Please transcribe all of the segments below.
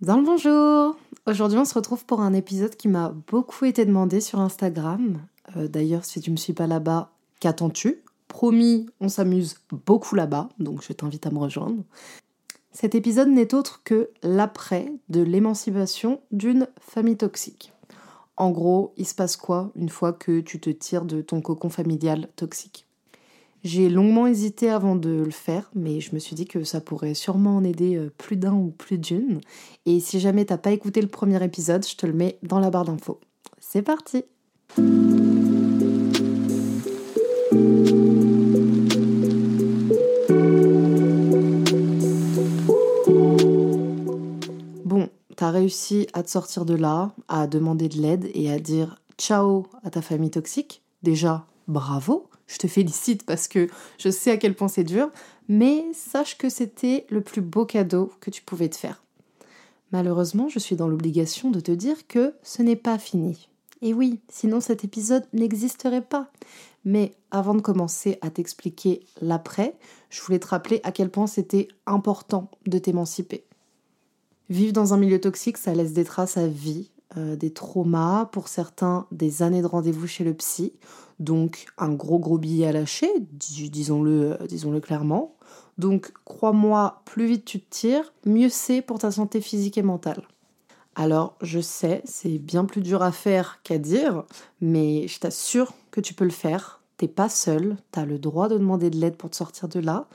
Dans le bonjour Aujourd'hui on se retrouve pour un épisode qui m'a beaucoup été demandé sur Instagram. Euh, d'ailleurs si tu me suis pas là-bas, qu'attends-tu? Promis, on s'amuse beaucoup là-bas, donc je t'invite à me rejoindre. Cet épisode n'est autre que l'après de l'émancipation d'une famille toxique. En gros, il se passe quoi une fois que tu te tires de ton cocon familial toxique? J'ai longuement hésité avant de le faire, mais je me suis dit que ça pourrait sûrement en aider euh, plus d'un ou plus d'une. Et si jamais t'as pas écouté le premier épisode, je te le mets dans la barre d'infos. C'est parti Bon, t'as réussi à te sortir de là, à demander de l'aide et à dire ciao à ta famille toxique. Déjà, bravo je te félicite parce que je sais à quel point c'est dur, mais sache que c'était le plus beau cadeau que tu pouvais te faire. Malheureusement, je suis dans l'obligation de te dire que ce n'est pas fini. Et oui, sinon cet épisode n'existerait pas. Mais avant de commencer à t'expliquer l'après, je voulais te rappeler à quel point c'était important de t'émanciper. Vivre dans un milieu toxique, ça laisse des traces à vie, euh, des traumas, pour certains des années de rendez-vous chez le psy, donc un gros gros billet à lâcher, disons-le euh, disons-le clairement. Donc crois-moi, plus vite tu te tires, mieux c'est pour ta santé physique et mentale. Alors je sais, c'est bien plus dur à faire qu'à dire, mais je t'assure que tu peux le faire. T'es pas seul, t'as le droit de demander de l'aide pour te sortir de là.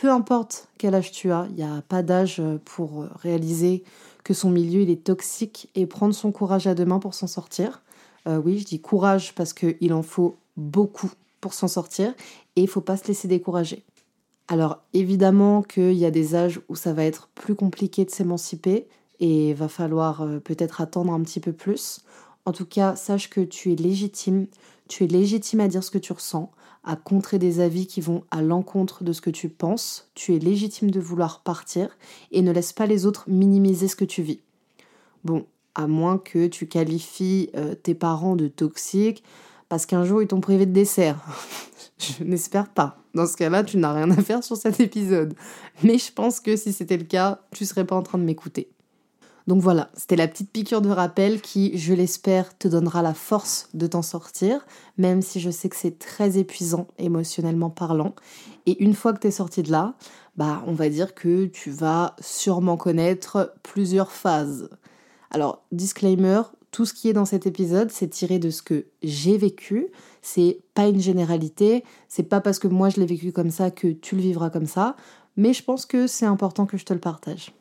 Peu importe quel âge tu as, il n'y a pas d'âge pour réaliser que son milieu il est toxique et prendre son courage à deux mains pour s'en sortir. Euh, oui, je dis courage parce qu'il en faut beaucoup pour s'en sortir et il faut pas se laisser décourager. Alors évidemment qu'il y a des âges où ça va être plus compliqué de s'émanciper et va falloir euh, peut-être attendre un petit peu plus. En tout cas, sache que tu es légitime, tu es légitime à dire ce que tu ressens, à contrer des avis qui vont à l'encontre de ce que tu penses, tu es légitime de vouloir partir et ne laisse pas les autres minimiser ce que tu vis. Bon, à moins que tu qualifies euh, tes parents de toxiques parce qu'un jour ils t'ont privé de dessert. je n'espère pas. Dans ce cas-là, tu n'as rien à faire sur cet épisode. Mais je pense que si c'était le cas, tu serais pas en train de m'écouter. Donc voilà, c'était la petite piqûre de rappel qui, je l'espère, te donnera la force de t'en sortir, même si je sais que c'est très épuisant émotionnellement parlant. Et une fois que tu es sorti de là, bah on va dire que tu vas sûrement connaître plusieurs phases. Alors, disclaimer, tout ce qui est dans cet épisode, c'est tiré de ce que j'ai vécu. C'est pas une généralité. C'est pas parce que moi je l'ai vécu comme ça que tu le vivras comme ça. Mais je pense que c'est important que je te le partage.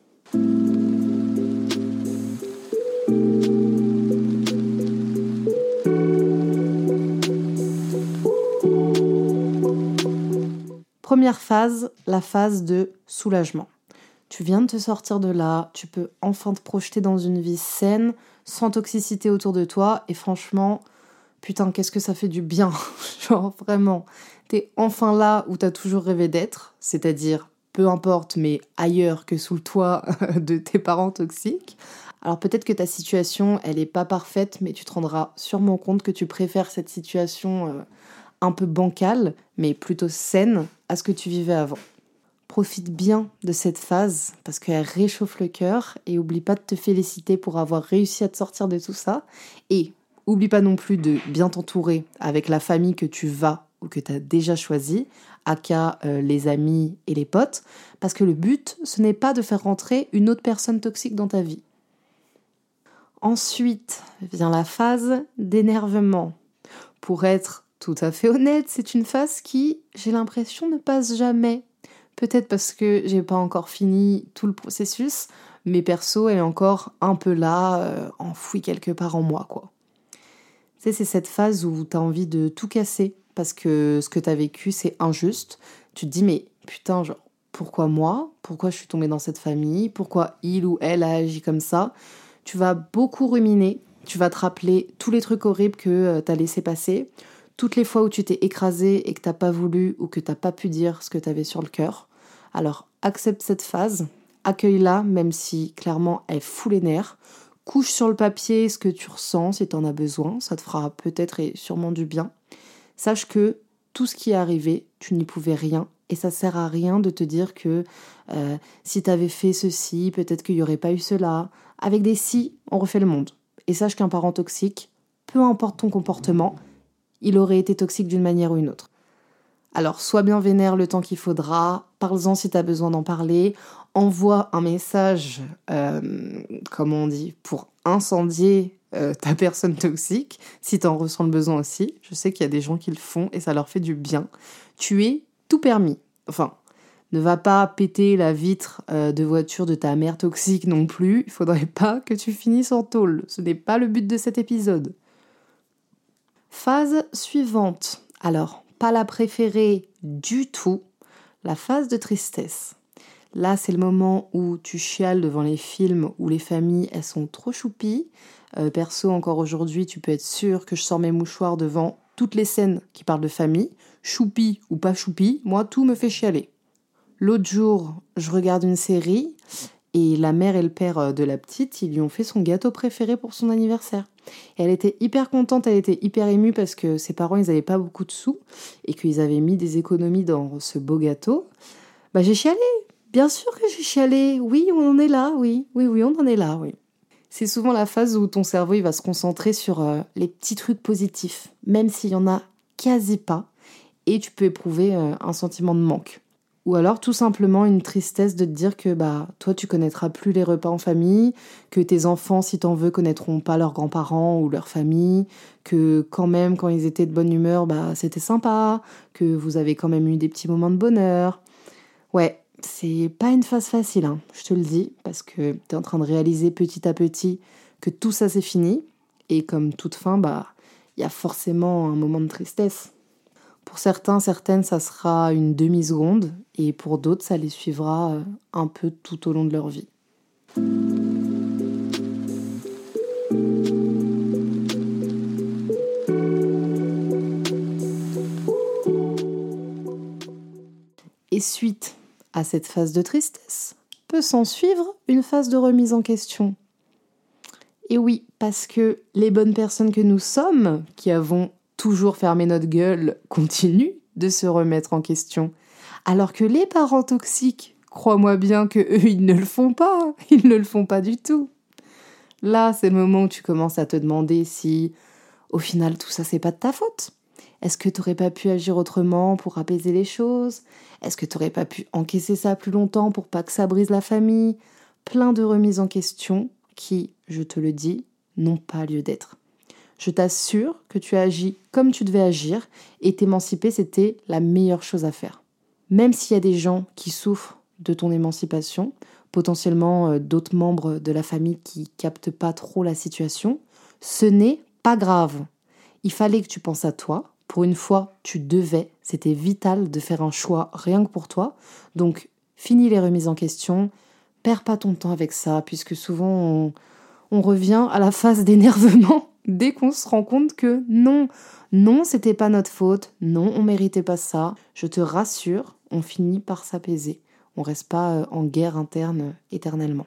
Première phase, la phase de soulagement. Tu viens de te sortir de là, tu peux enfin te projeter dans une vie saine, sans toxicité autour de toi, et franchement, putain, qu'est-ce que ça fait du bien. Genre vraiment, t'es enfin là où t'as toujours rêvé d'être, c'est-à-dire peu importe, mais ailleurs que sous le toit de tes parents toxiques. Alors peut-être que ta situation, elle n'est pas parfaite, mais tu te rendras sûrement compte que tu préfères cette situation euh, un peu bancale, mais plutôt saine, à ce que tu vivais avant. Profite bien de cette phase parce qu'elle réchauffe le cœur et oublie pas de te féliciter pour avoir réussi à te sortir de tout ça. Et oublie pas non plus de bien t'entourer avec la famille que tu vas ou que tu as déjà choisi, aka euh, les amis et les potes, parce que le but, ce n'est pas de faire rentrer une autre personne toxique dans ta vie. Ensuite vient la phase d'énervement. Pour être tout à fait honnête, c'est une phase qui, j'ai l'impression, ne passe jamais. Peut-être parce que j'ai pas encore fini tout le processus, mais perso, elle est encore un peu là, euh, enfouie quelque part en moi, quoi. Tu sais, c'est cette phase où tu as envie de tout casser parce que ce que tu as vécu, c'est injuste. Tu te dis, mais putain, genre, pourquoi moi? Pourquoi je suis tombée dans cette famille? Pourquoi il ou elle a agi comme ça? Tu vas beaucoup ruminer, tu vas te rappeler tous les trucs horribles que euh, tu as laissé passer, toutes les fois où tu t'es écrasé et que t'as pas voulu ou que t'as pas pu dire ce que tu avais sur le cœur. Alors accepte cette phase, accueille-la même si clairement elle fout les nerfs. Couche sur le papier ce que tu ressens si tu en as besoin, ça te fera peut-être et sûrement du bien. Sache que tout ce qui est arrivé, tu n'y pouvais rien et ça sert à rien de te dire que euh, si tu avais fait ceci, peut-être qu'il n'y aurait pas eu cela. Avec des si, on refait le monde. Et sache qu'un parent toxique, peu importe ton comportement, il aurait été toxique d'une manière ou une autre. Alors, sois bien vénère le temps qu'il faudra, parle-en si tu as besoin d'en parler, envoie un message, euh, comme on dit, pour incendier euh, ta personne toxique, si tu en ressens le besoin aussi. Je sais qu'il y a des gens qui le font et ça leur fait du bien. Tu es tout permis. Enfin, ne va pas péter la vitre euh, de voiture de ta mère toxique non plus. Il faudrait pas que tu finisses en tôle. Ce n'est pas le but de cet épisode. Phase suivante. Alors, pas la préférée du tout, la phase de tristesse. Là, c'est le moment où tu chiales devant les films où les familles, elles sont trop choupies. Euh, perso, encore aujourd'hui, tu peux être sûr que je sors mes mouchoirs devant toutes les scènes qui parlent de famille. Choupi ou pas choupi, moi, tout me fait chialer. L'autre jour, je regarde une série et la mère et le père euh, de la petite, ils lui ont fait son gâteau préféré pour son anniversaire. Et elle était hyper contente, elle était hyper émue parce que ses parents, ils n'avaient pas beaucoup de sous et qu'ils avaient mis des économies dans ce beau gâteau. Bah j'ai chialé, bien sûr que j'ai chialé. Oui, on en est là, oui, oui, oui, on en est là, oui. C'est souvent la phase où ton cerveau il va se concentrer sur euh, les petits trucs positifs, même s'il y en a quasi pas, et tu peux éprouver euh, un sentiment de manque. Ou alors tout simplement une tristesse de te dire que bah toi tu connaîtras plus les repas en famille, que tes enfants si t'en veux connaîtront pas leurs grands-parents ou leur famille, que quand même quand ils étaient de bonne humeur bah c'était sympa, que vous avez quand même eu des petits moments de bonheur. Ouais, c'est pas une phase facile, hein, je te le dis, parce que tu es en train de réaliser petit à petit que tout ça c'est fini, et comme toute fin, bah il y a forcément un moment de tristesse. Pour certains, certaines, ça sera une demi-seconde, et pour d'autres, ça les suivra euh, un peu tout au long de leur vie. Et suite à cette phase de tristesse, peut s'en suivre une phase de remise en question. Et oui, parce que les bonnes personnes que nous sommes, qui avons toujours fermer notre gueule continue de se remettre en question. Alors que les parents toxiques, crois-moi bien que eux, ils ne le font pas. Ils ne le font pas du tout. Là, c'est le moment où tu commences à te demander si, au final, tout ça, c'est pas de ta faute. Est-ce que tu n'aurais pas pu agir autrement pour apaiser les choses? Est-ce que tu n'aurais pas pu encaisser ça plus longtemps pour pas que ça brise la famille? Plein de remises en question qui, je te le dis, n'ont pas lieu d'être. Je t'assure que tu as agi comme tu devais agir et t'émanciper, c'était la meilleure chose à faire. Même s'il y a des gens qui souffrent de ton émancipation, potentiellement euh, d'autres membres de la famille qui captent pas trop la situation, ce n'est pas grave. Il fallait que tu penses à toi. Pour une fois, tu devais. C'était vital de faire un choix rien que pour toi. Donc, finis les remises en question. Perds pas ton temps avec ça, puisque souvent on, on revient à la phase d'énervement dès qu'on se rend compte que non, non, c'était pas notre faute, non, on méritait pas ça. Je te rassure, on finit par s'apaiser. On reste pas euh, en guerre interne éternellement.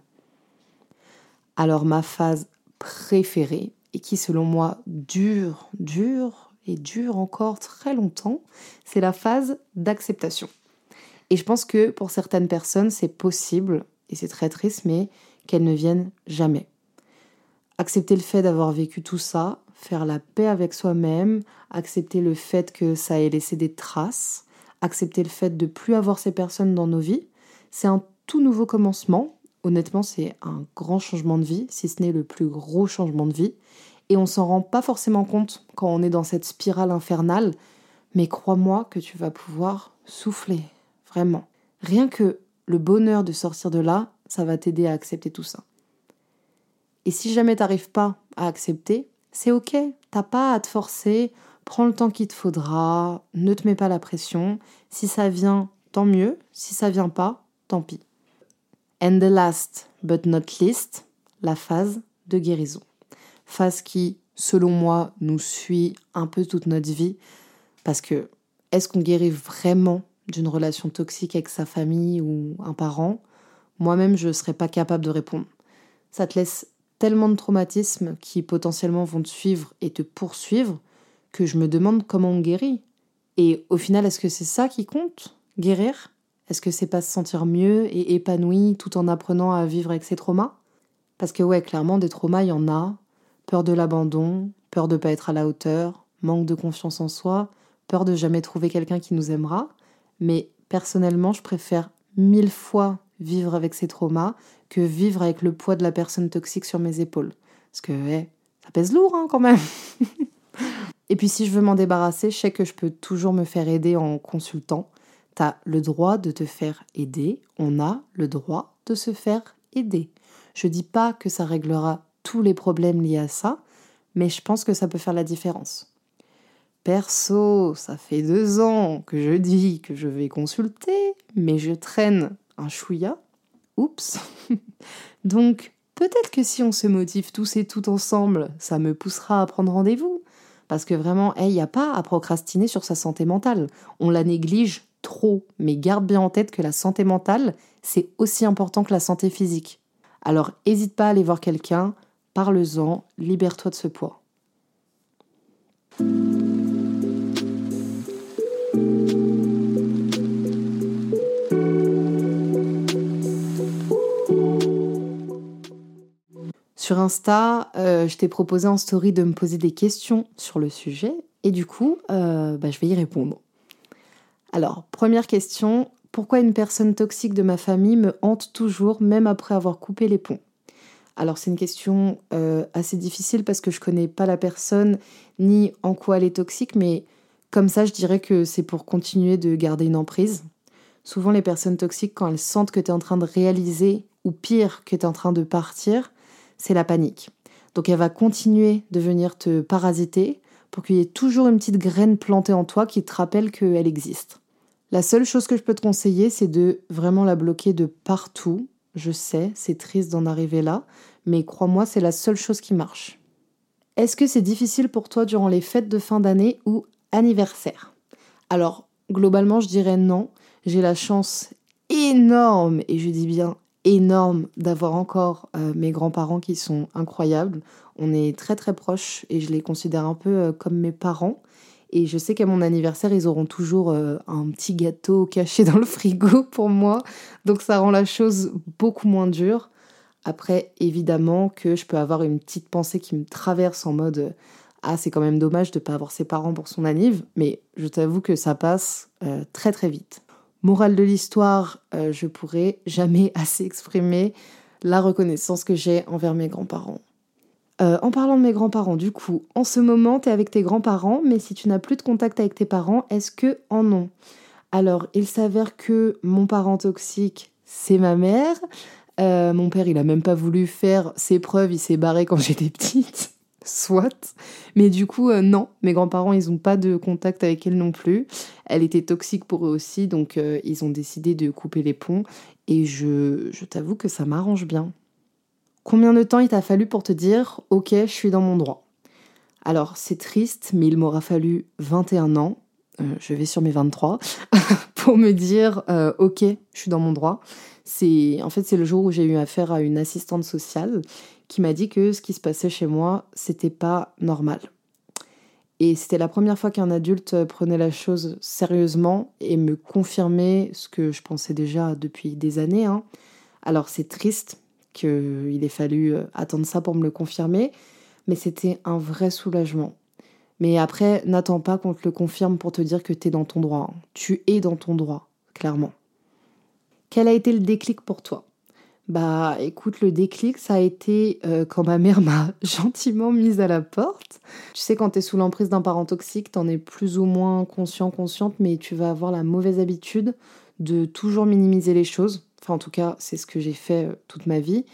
Alors ma phase préférée et qui selon moi dure, dure et dure encore très longtemps, c'est la phase d'acceptation. Et je pense que pour certaines personnes, c'est possible, et c'est très triste, mais qu'elles ne viennent jamais accepter le fait d'avoir vécu tout ça, faire la paix avec soi-même, accepter le fait que ça ait laissé des traces, accepter le fait de plus avoir ces personnes dans nos vies, c'est un tout nouveau commencement. Honnêtement, c'est un grand changement de vie, si ce n'est le plus gros changement de vie. Et on s'en rend pas forcément compte quand on est dans cette spirale infernale, mais crois-moi que tu vas pouvoir souffler, vraiment. Rien que le bonheur de sortir de là, ça va t'aider à accepter tout ça. Et si jamais t'arrives pas à accepter, c'est ok, t'as pas à te forcer, prends le temps qu'il te faudra, ne te mets pas la pression. Si ça vient, tant mieux. Si ça vient pas, tant pis. And the last but not least, la phase de guérison. Phase qui, selon moi, nous suit un peu toute notre vie. Parce que est-ce qu'on guérit vraiment d'une relation toxique avec sa famille ou un parent? Moi-même, je ne serais pas capable de répondre. Ça te laisse tellement de traumatismes qui potentiellement vont te suivre et te poursuivre que je me demande comment on guérit. Et au final, est-ce que c'est ça qui compte Guérir? Est-ce que c'est pas se sentir mieux et épanoui tout en apprenant à vivre avec ses traumas? Parce que ouais, clairement, des traumas, il y en a. Peur de l'abandon, peur de pas être à la hauteur, manque de confiance en soi, peur de jamais trouver quelqu'un qui nous aimera. Mais personnellement, je préfère mille fois vivre avec ces traumas que vivre avec le poids de la personne toxique sur mes épaules. Parce que ça pèse lourd hein, quand même. Et puis si je veux m'en débarrasser, je sais que je peux toujours me faire aider en consultant. Tu as le droit de te faire aider, on a le droit de se faire aider. Je dis pas que ça réglera tous les problèmes liés à ça, mais je pense que ça peut faire la différence. Perso, ça fait deux ans que je dis que je vais consulter, mais je traîne un chouïa. Oups. Donc, peut-être que si on se motive tous et toutes ensemble, ça me poussera à prendre rendez-vous. Parce que vraiment, il n'y a pas à procrastiner sur sa santé mentale. On la néglige trop, mais garde bien en tête que la santé mentale, c'est aussi important que la santé physique. Alors, n'hésite pas à aller voir quelqu'un, parle-en, libère-toi de ce poids. Sur Insta, euh, je t'ai proposé en story de me poser des questions sur le sujet et du coup, euh, bah, je vais y répondre. Alors, première question, pourquoi une personne toxique de ma famille me hante toujours même après avoir coupé les ponts? Alors c'est une question euh, assez difficile parce que je connais pas la personne ni en quoi elle est toxique, mais comme ça je dirais que c'est pour continuer de garder une emprise. Souvent les personnes toxiques, quand elles sentent que tu es en train de réaliser, ou pire, que tu es en train de partir, c'est la panique. Donc elle va continuer de venir te parasiter pour qu'il y ait toujours une petite graine plantée en toi qui te rappelle qu'elle existe. La seule chose que je peux te conseiller, c'est de vraiment la bloquer de partout. Je sais, c'est triste d'en arriver là, mais crois-moi, c'est la seule chose qui marche. Est-ce que c'est difficile pour toi durant les fêtes de fin d'année ou anniversaire? Alors, globalement, je dirais non. J'ai la chance énorme, et je dis bien énorme d'avoir encore euh, mes grands-parents qui sont incroyables. On est très très proches et je les considère un peu euh, comme mes parents. Et je sais qu'à mon anniversaire, ils auront toujours euh, un petit gâteau caché dans le frigo pour moi. Donc ça rend la chose beaucoup moins dure. Après, évidemment que je peux avoir une petite pensée qui me traverse en mode Ah, c'est quand même dommage de ne pas avoir ses parents pour son anniv. Mais je t'avoue que ça passe très très vite. Morale de l'histoire, euh, je pourrais jamais assez exprimer la reconnaissance que j'ai envers mes grands-parents. Euh, en parlant de mes grands-parents, du coup, en ce moment, tu es avec tes grands-parents, mais si tu n'as plus de contact avec tes parents, est-ce que en ont? Alors, il s'avère que mon parent toxique, c'est ma mère. Euh, mon père, il a même pas voulu faire ses preuves, il s'est barré quand j'étais petite soit. Mais du coup, euh, non, mes grands-parents, ils n'ont pas de contact avec elle non plus. Elle était toxique pour eux aussi, donc euh, ils ont décidé de couper les ponts. Et je, je t'avoue que ça m'arrange bien. Combien de temps il t'a fallu pour te dire, ok, je suis dans mon droit? Alors, c'est triste, mais il m'aura fallu 21 ans, euh, je vais sur mes 23, pour me dire, ok, je suis dans mon droit. C'est en fait c'est le jour où j'ai eu affaire à une assistante sociale qui m'a dit que ce qui se passait chez moi, c'était pas normal. Et c'était la première fois qu'un adulte prenait la chose sérieusement et me confirmait ce que je pensais déjà depuis des années. Hein. Alors c'est triste qu'il ait fallu euh, attendre ça pour me le confirmer, mais c'était un vrai soulagement. Mais après, n'attends pas qu'on te le confirme pour te dire que tu es dans ton droit. Hein. Tu es dans ton droit, clairement. Quel a été le déclic pour toi? Bah écoute, le déclic, ça a été euh, quand ma mère m'a gentiment mise à la porte. Tu sais, quand tu es sous l'emprise d'un parent toxique, t'en es plus ou moins conscient, consciente, mais tu vas avoir la mauvaise habitude de toujours minimiser les choses. Enfin, en tout cas, c'est ce que j'ai fait euh, toute ma vie.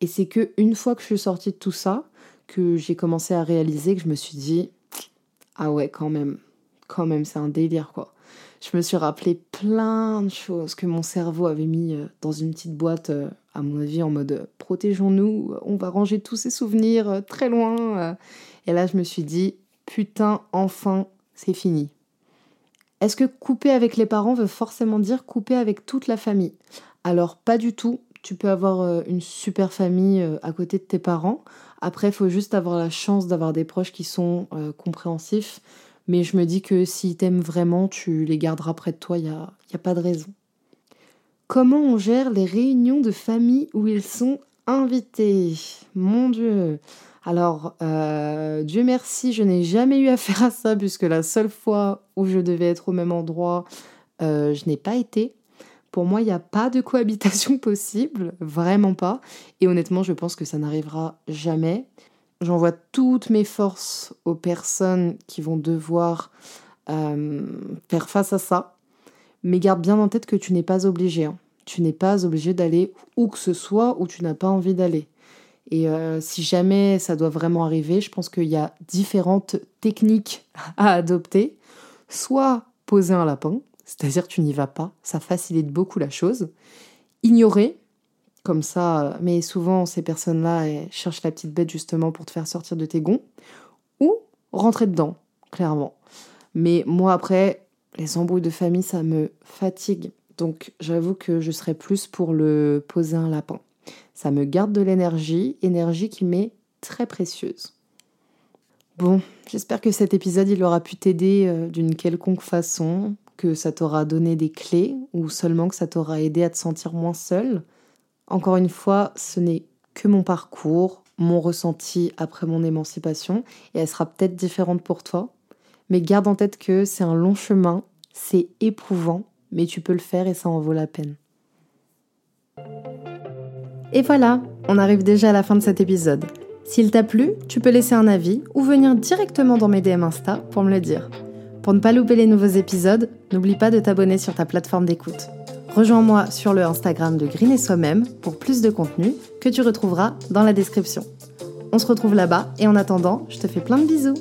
Et c'est que une fois que je suis sortie de tout ça, que j'ai commencé à réaliser que je me suis dit, ah ouais, quand même, quand même, c'est un délire quoi. Je me suis rappelé plein de choses que mon cerveau avait mis euh, dans une petite boîte, à mon avis, en mode euh, protégeons-nous, on va ranger tous ces souvenirs très loin. Et là, je me suis dit, putain, enfin, c'est fini. Est-ce que couper avec les parents veut forcément dire couper avec toute la famille? Alors, pas du tout. Tu peux avoir une super famille à côté de tes parents. Après, il faut juste avoir la chance d'avoir des proches qui sont compréhensifs mais je me dis que s'ils t'aiment vraiment, tu les garderas près de toi, il n'y a, y a pas de raison. Comment on gère les réunions de famille où ils sont invités? Mon Dieu alors, euh, Dieu merci, je n'ai jamais eu affaire à ça, puisque la seule fois où je devais être au même endroit, euh, je n'ai pas été. Pour moi, il n'y a pas de cohabitation possible, vraiment pas. Et honnêtement, je pense que ça n'arrivera jamais. J'envoie toutes mes forces aux personnes qui vont devoir euh, faire face à ça. Mais garde bien en tête que tu n'es pas obligé. Hein. Tu n'es pas obligé d'aller où que ce soit où tu n'as pas envie d'aller. Et euh, si jamais ça doit vraiment arriver, je pense qu'il y a différentes techniques à adopter. Soit poser un lapin, c'est-à-dire tu n'y vas pas, ça facilite beaucoup la chose. Ignorer, comme ça, mais souvent ces personnes-là cherchent la petite bête justement pour te faire sortir de tes gonds, ou rentrer dedans, clairement. Mais moi après, les embrouilles de famille, ça me fatigue. Donc j'avoue que je serais plus pour le poser un lapin. Ça me garde de l'énergie, énergie qui m'est très précieuse. Bon, j'espère que cet épisode il aura pu t'aider euh, d'une quelconque façon, que ça t'aura donné des clés ou seulement que ça t'aura aidé à te sentir moins seul. Encore une fois, ce n'est que mon parcours, mon ressenti après mon émancipation, et elle sera peut-être différente pour toi. Mais garde en tête que c'est un long chemin, c'est éprouvant, mais tu peux le faire et ça en vaut la peine. Et voilà, on arrive déjà à la fin de cet épisode. S'il t'a plu, tu peux laisser un avis ou venir directement dans mes DM Insta pour me le dire. Pour ne pas louper les nouveaux épisodes, n'oublie pas de t'abonner sur ta plateforme d'écoute. Rejoins-moi sur le Instagram de Green et Soi-même pour plus de contenu que tu retrouveras dans la description. On se retrouve là-bas et en attendant, je te fais plein de bisous.